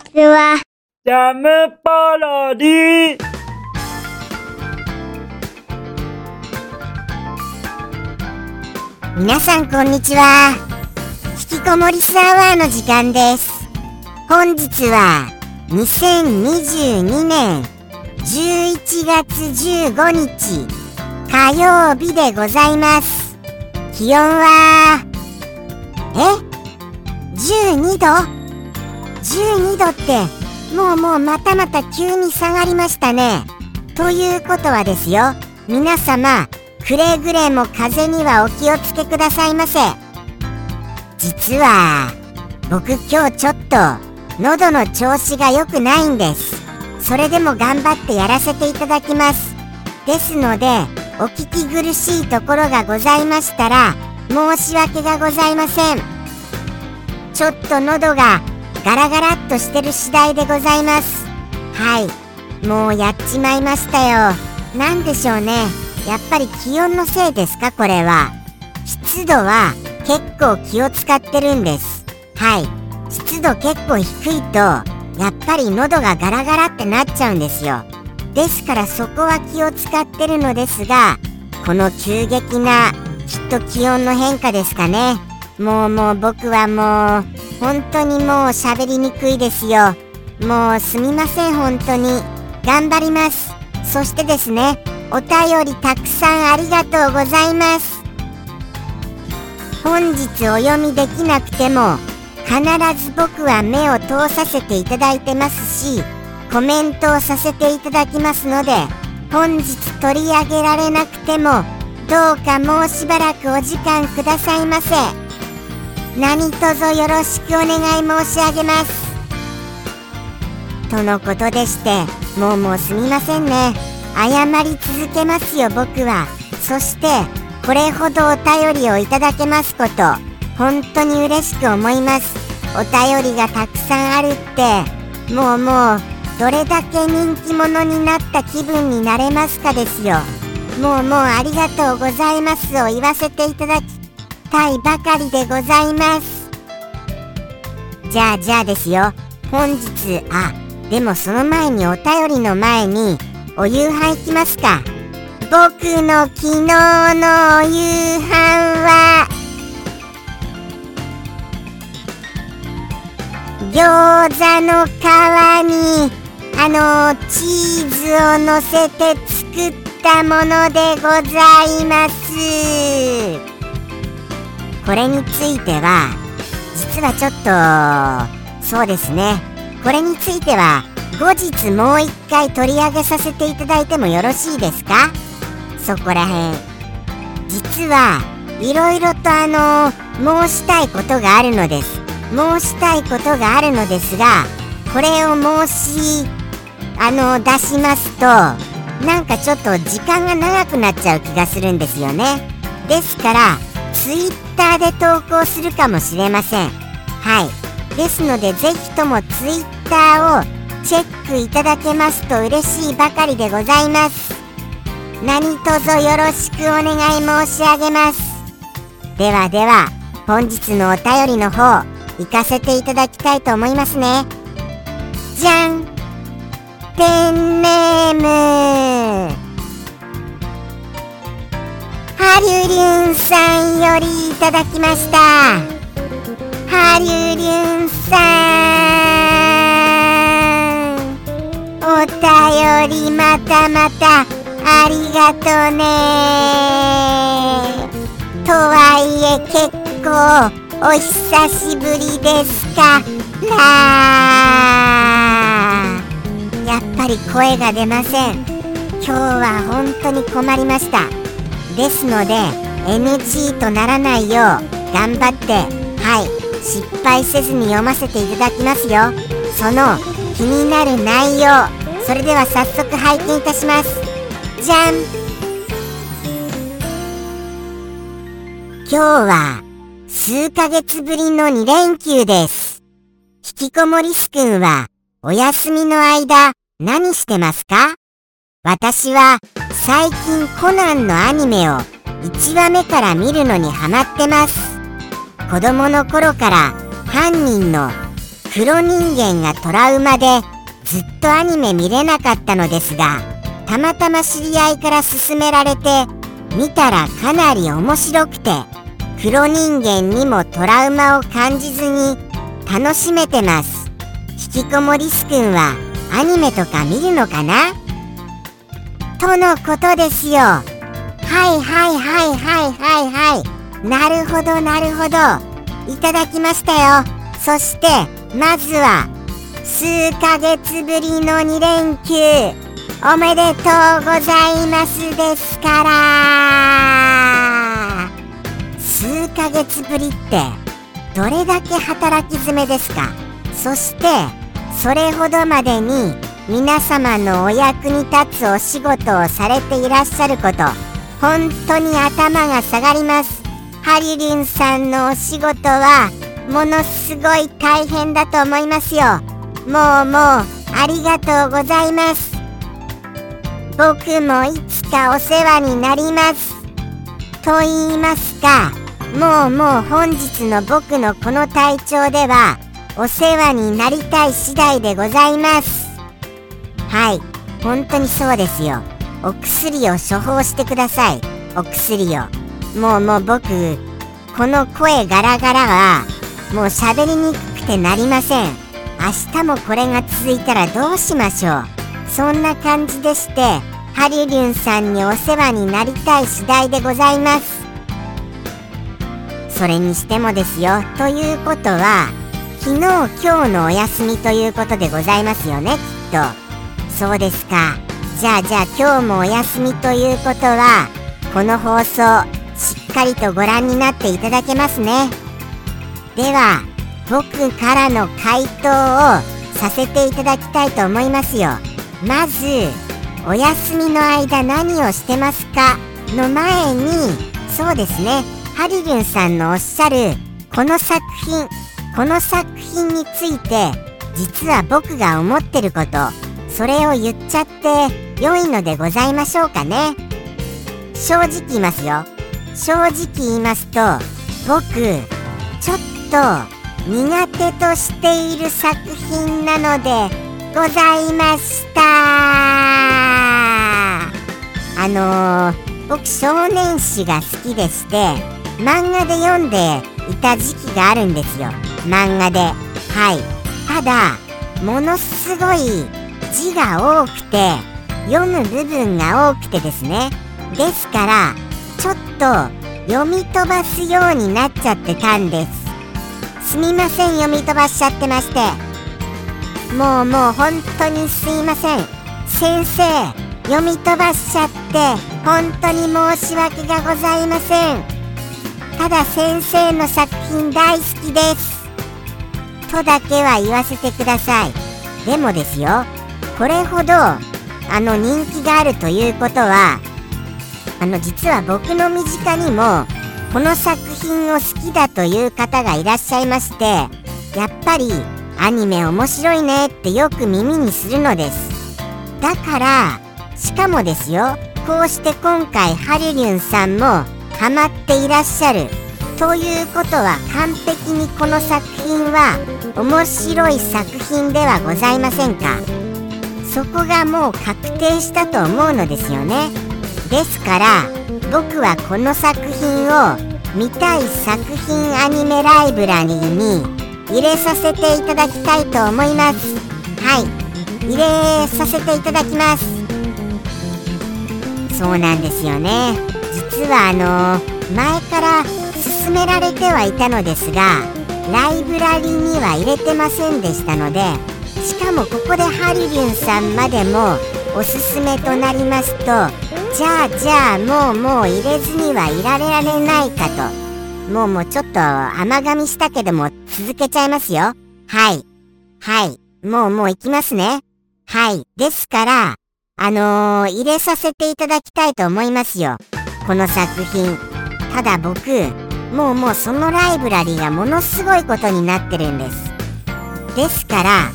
ちは。ジャムパロディ皆さんこんにちは。引きこもりスアワーの時間です。本日は2022年11月15日火曜日でございます。気温は、え ?12 度？?12 度って、もうもうまたまた急に下がりましたね。ということはですよ、皆様、くれぐれも風にはお気をつけくださいませ。実は、僕今日ちょっと、喉の調子が良くないんです。それでも頑張ってやらせていただきます。ですので、お聞き苦しいところがございましたら、申し訳がございません。ちょっと喉がガラガラっとしてる次第でございます。はい。もうやっちまいましたよ。なんでしょうね。やっぱり気温のせいですかこれは。湿度は結構気を使ってるんです。はい。湿度結構低いと、やっぱり喉がガラガラってなっちゃうんですよ。ですからそこは気を使ってるのですが、この急激なきっと気温の変化ですかね。もうもう僕はもう本当にもう喋りにくいですよ。もうすみません本当に。頑張ります。そしてですね、お便りたくさんありがとうございます。本日お読みできなくても必ず僕は目を通させていただいてますしコメントをさせていただきますので本日取り上げられなくてもどうかもうしばらくお時間くださいませ何卒よろしくお願い申し上げます。とのことでしてもうもうすみませんね。謝り続けますよ僕は。そしてこれほどお便りをいただけますこと本当に嬉しく思います。お便りがたくさんあるってもうもうどれだけ人気者になった気分になれますかですよ。もうもうありがとうございますを言わせていただきたいばかりでございます。じゃあじゃあですよ。本日あでもその前にお便りの前にお夕飯行きますか。僕の昨日のお夕飯は餃子の皮にあのチーズをのせて作ったものでございます。これについては実はちょっとそうですね。これについては後日もう一回取り上げさせていただいてもよろしいですか？そこらへん実はいろいろとあの申したいことがあるのです。申したいことがあるのですがこれを申しあの出しますとなんかちょっと時間が長くなっちゃう気がするんですよね。ですからツイッターで投稿するかもしれません。はい。ですのでぜひともツイッターをチェックいただけますと嬉しいばかりでございます。何卒よろしくお願い申し上げます。ではでは本日のお便りの方行かせていただきたいと思いますね。じゃん。ペンネーム。ハリュリュンさんよりいただきました。ハリュリュンさんお便りまたまたありがとうね。とはいえ結構お久しぶりですか。らやっぱり声が出ません。今日は本当に困りました。ですので NG とならないよう頑張ってはい失敗せずに読ませていただきますよ。その気になる内容それでは早速拝見いたします。じゃん。今日は数ヶ月ぶりの2連休です。引きこもりすくんはお休みの間何してますか？私は最近コナンのアニメを1話目から見るのにハマってます。子供の頃から犯人の黒人間がトラウマでずっとアニメ見れなかったのですがたまたま知り合いから勧められて見たらかなり面白くて黒人間にもトラウマを感じずに楽しめてます。引きこもりすくんはアニメとか見るのかな？とのことですよ。はいはいはいはいはいはい。なるほどなるほど。いただきましたよ。そしてまずは数ヶ月ぶりの2連休。おめでとうございますですから。数ヶ月ぶりってどれだけ働き詰めですか？そしてそれほどまでに皆様のお役に立つお仕事をされていらっしゃること本当に頭が下がります。ハリリンさんのお仕事はものすごい大変だと思いますよ。もうもうありがとうございます。僕もいつかお世話になります。と言いますかもうもう本日の僕のこの体調ではお世話になりたい次第でございます。はい。本当にそうですよ。お薬を処方してください。お薬を。もうもう僕この声ガラガラはもう喋りにくくてなりません。明日もこれが続いたらどうしましょう。そんな感じでしてハリリュンさんにお世話になりたい次第でございます。それにしてもですよ。ということは昨日今日のお休みということでございますよねきっと。そうですか。じゃあじゃあ今日もお休みということはこの放送しっかりとご覧になっていただけますね。では僕からの回答をさせていただきたいと思いますよ。まずお休みの間何をしてますかの前にそうですね。ハリリュンさんのおっしゃるこの作品この作品について実は僕が思ってること。それを言っちゃって良いのでございましょうかね。正直言いますよ。正直言いますと僕ちょっと苦手としている作品なのでございました。あのー、僕少年誌が好きでして漫画で読んでいた時期があるんですよ。漫画で。はい。ただものすごい字が多くて読む部分が多くてですね。ですからちょっと読み飛ばすようになっちゃってたんです。すみません読み飛ばしちゃってまして。もうもう本当にすいません。先生読み飛ばしちゃって本当に申し訳がございません。ただ先生の作品大好きです。とだけは言わせてください。でもですよこれほどあの人気があるということはあの実は僕の身近にもこの作品を好きだという方がいらっしゃいましてやっぱりアニメ面白いねってよく耳にするのです。だからしかもですよこうして今回ハリリュンさんもハマっていらっしゃるということは完璧にこの作品は面白い作品ではございませんか？そこがもう確定したと思うのですよね。ですから僕はこの作品を見たい作品アニメライブラリーに入れさせていただきたいと思います。はい。入れさせていただきます。そうなんですよね。実はあの前から勧められてはいたのですがライブラリには入れてませんでしたのでしかもここでハリリュンさんまでもおすすめとなりますとじゃあじゃあもうもう入れずにはいられられないかと。もうもうちょっと甘噛みしたけども続けちゃいますよ。はい。はい。もうもう行きますね。はい。ですからあのー、入れさせていただきたいと思いますよ。この作品。ただ僕もうもうそのライブラリーがものすごいことになってるんです。ですから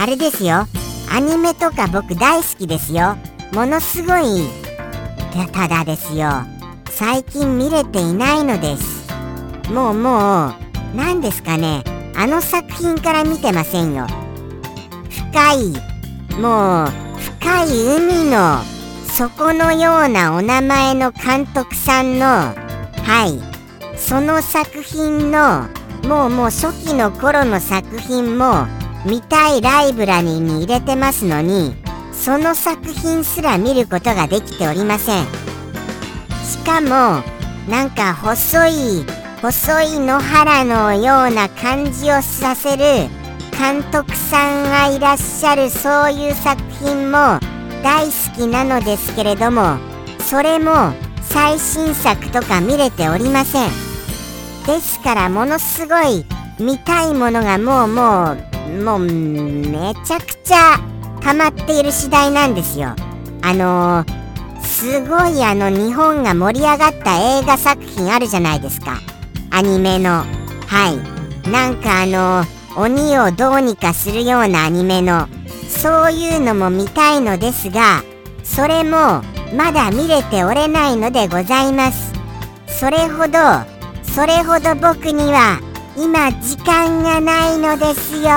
あれですよ。アニメとか僕大好きですよ。ものすごいただですよ。最近見れていないのです。もうもう何ですかね。あの作品から見てませんよ。深いもう深い海の底のようなお名前の監督さんのはい。その作品のもうもう初期の頃の作品も見たいライブラリーに入れてますのにその作品すら見ることができておりません。しかもなんか細い細い野原のような感じをさせる監督さんがいらっしゃるそういう作品も大好きなのですけれどもそれも最新作とか見れておりません。ですからものすごい見たいものがもうもうもうめちゃくちゃ溜まっている次第なんですよ。あのー、すごいあの日本が盛り上がった映画作品あるじゃないですか。アニメの。はい。なんかあのー鬼をどうにかするようなアニメの。そういうのも見たいのですがそれもまだ見れておれないのでございます。それほどそれほど僕には今時間がないのですよ。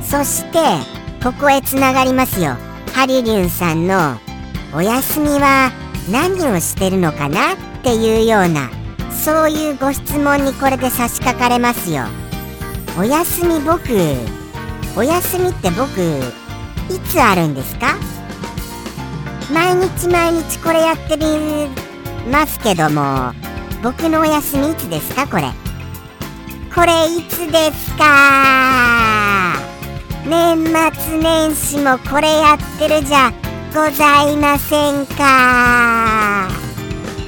そしてここへつながりますよ。ハリリュンさんのお休みは何をしてるのかなっていうようなそういうご質問にこれで差し掛かれますよ。お休み僕お休みって僕いつあるんですか？毎日毎日これやってるますけども。僕のお休みいつですかこれ。これいつですか？年末年始もこれやってるじゃございませんか？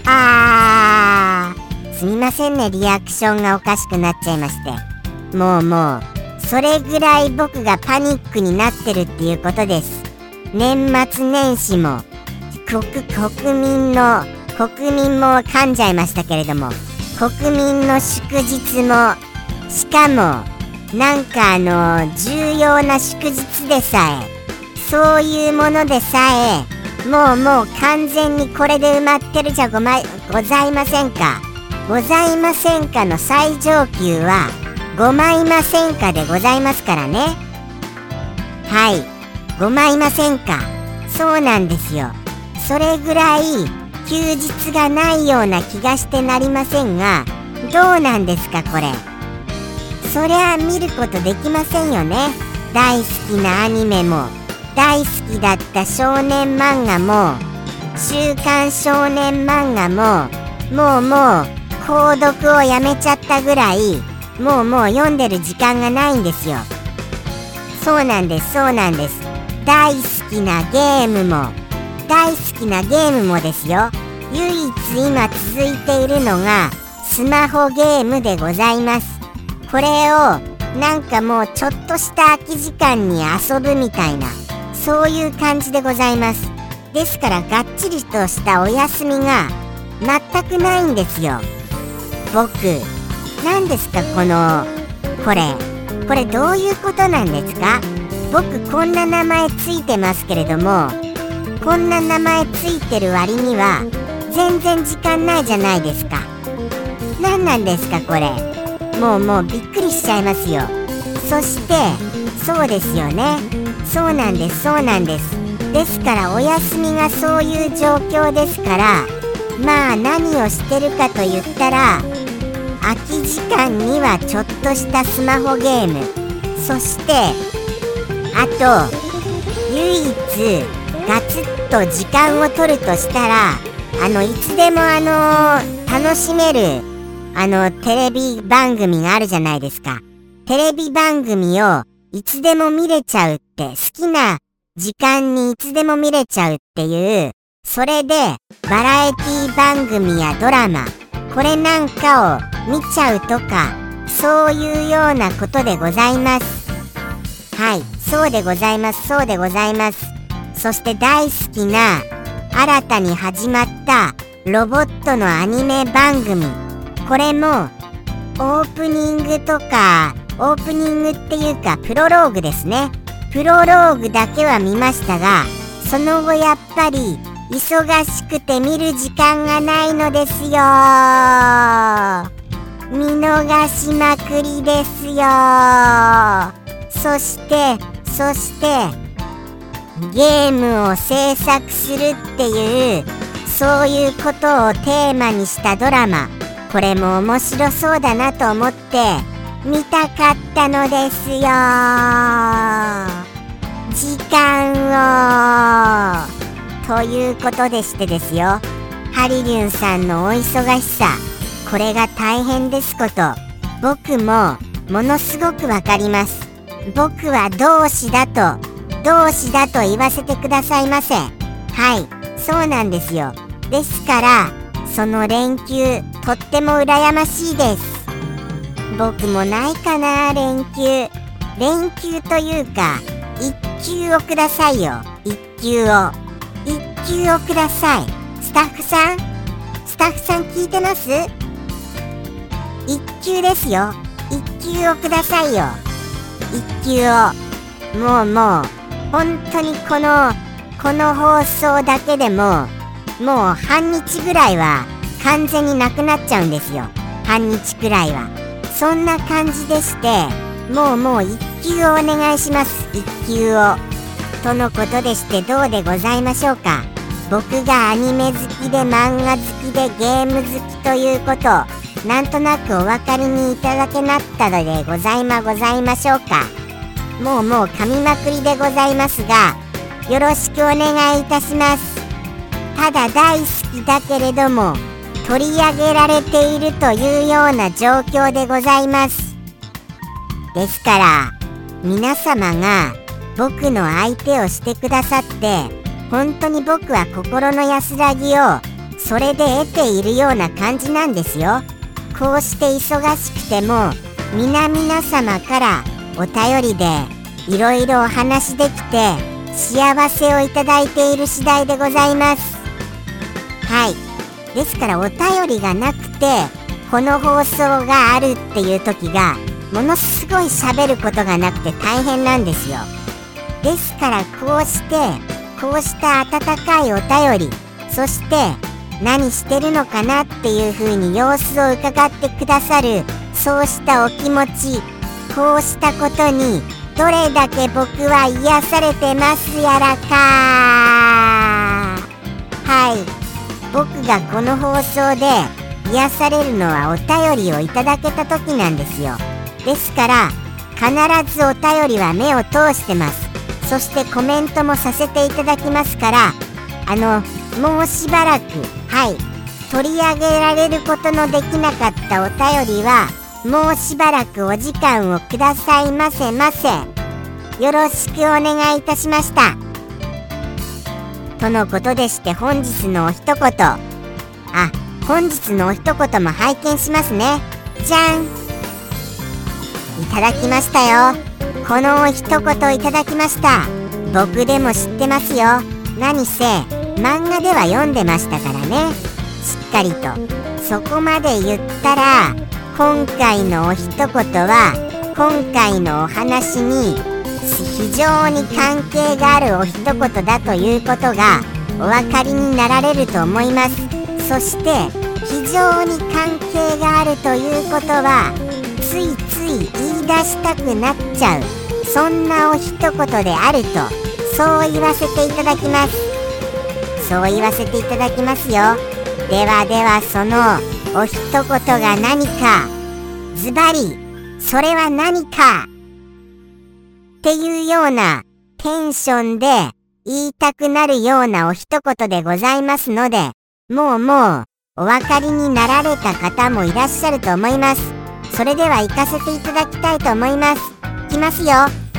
あー。すみませんねリアクションがおかしくなっちゃいまして。もうもうそれぐらい僕がパニックになってるっていうことです。年末年始も国国民の国民も噛んじゃいましたけれども国民の祝日もしかもなんかあの重要な祝日でさえそういうものでさえもうもう完全にこれで埋まってるじゃご,、ま、ございませんか？ございませんかの最上級はごまいませんかでございますからね。はい。ごまいませんか。そうなんですよ。それぐらい休日がないような気がしてなりませんがどうなんですかこれ？そりゃ見ることできませんよね。大好きなアニメも大好きだった少年漫画も週刊少年漫画ももうもう購読をやめちゃったぐらいもうもう読んでる時間がないんですよ。そうなんですそうなんです。大好きなゲームも大好きなゲームもですよ。唯一今続いているのがスマホゲームでございます。これをなんかもうちょっとした空き時間に遊ぶみたいなそういう感じでございます。ですからがっちりとしたお休みが全くないんですよ。僕何ですかこのこれ。これどういうことなんですか？僕こんな名前ついてますけれどもこんな名前ついてる割には全然時間ないじゃないですか。何なんですかこれ。もうもうびっくりしちゃいますよ。そしてそうですよね。そうなんですそうなんです。ですからお休みがそういう状況ですからまあ何をしてるかと言ったら空き時間にはちょっとしたスマホゲーム。そしてあと唯一と時間を取るとしたらあのいつでもあの楽しめるあのテレビ番組があるじゃないですか。テレビ番組をいつでも見れちゃうって好きな時間にいつでも見れちゃうっていうそれでバラエティ番組やドラマこれなんかを見ちゃうとかそういうようなことでございます。はいそうでございますそうでございます。そして大好きな新たに始まったロボットのアニメ番組。これもオープニングとかオープニングっていうかプロローグですね。プロローグだけは見ましたがその後やっぱり忙しくて見る時間がないのですよ。見逃しまくりですよ。そしてそしてゲームを制作するっていうそういうことをテーマにしたドラマ。これも面白そうだなと思って見たかったのですよ。時間を。ということでしてですよ。ハリリュンさんのお忙しさ。これが大変ですこと。僕もものすごくわかります。僕は同志だと同志だと言わせてくださいませはい。そうなんですよ。ですからその連休とっても羨ましいです。僕もないかな連休。連休というか一休をくださいよ。一休を。一休をください。スタッフさん？スタッフさん聞いてます？一休ですよ。一休をくださいよ。一休を。もうもう。本当にこのこの放送だけでももう半日ぐらいは完全になくなっちゃうんですよ。半日くらいは。そんな感じでしてもうもう一休をお願いします。一休を。とのことでしてどうでございましょうか。僕がアニメ好きで漫画好きでゲーム好きということなんとなくお分かりにいただけなったのでございまございましょうか。もうもう噛みまくりでございますがよろしくお願いいたします。ただ大好きだけれども取り上げられているというような状況でございます。ですから皆様が僕の相手をしてくださって本当に僕は心の安らぎをそれで得ているような感じなんですよ。こうして忙しくても皆々様からお便りでいろいろお話できて幸せをいただいている次第でございます。はい。ですからお便りがなくてこの放送があるっていう時がものすごい喋ることがなくて大変なんですよ。ですからこうしてこうした温かいお便りそして何してるのかなっていう風に様子を伺ってくださるそうしたお気持ちこうしたことにどれだけ僕は癒されてますやらか。はい。僕がこの放送で癒されるのはお便りをいただけた時なんですよ。ですから必ずお便りは目を通してます。そしてコメントもさせていただきますからあのもうしばらくはい。取り上げられることのできなかったお便りはもうしばらくお時間をくださいませませよろしくお願いいたしました。とのことでして本日のお一言。あ本日のお一言も拝見しますね。じゃん。いただきましたよ。このお一言いただきました。僕でも知ってますよ。何せ漫画では読んでましたからね。しっかりと。そこまで言ったら今回のお一言は今回のお話に非常に関係があるお一言だということがお分かりになられると思います。そして非常に関係があるということはついつい言い出したくなっちゃう。そんなお一言であるとそう言わせていただきます。そう言わせていただきますよ。ではではそのお一言が何か。ズバリそれは何か。っていうようなテンションで言いたくなるようなお一言でございますのでもうもうお分かりになられた方もいらっしゃると思います。それでは行かせていただきたいと思います。いきますよ。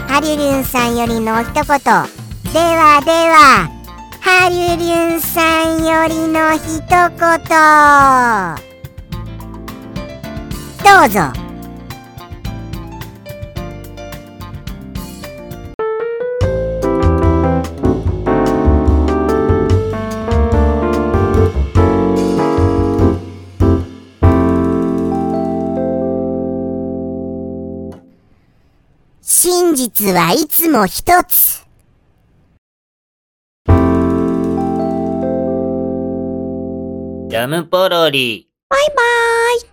ハリュリュンさんよりのお一言。ではではハリュリュンさんよりの一言。どうぞ真実はいつも一つ。ジャムポロリ。バイバーイ。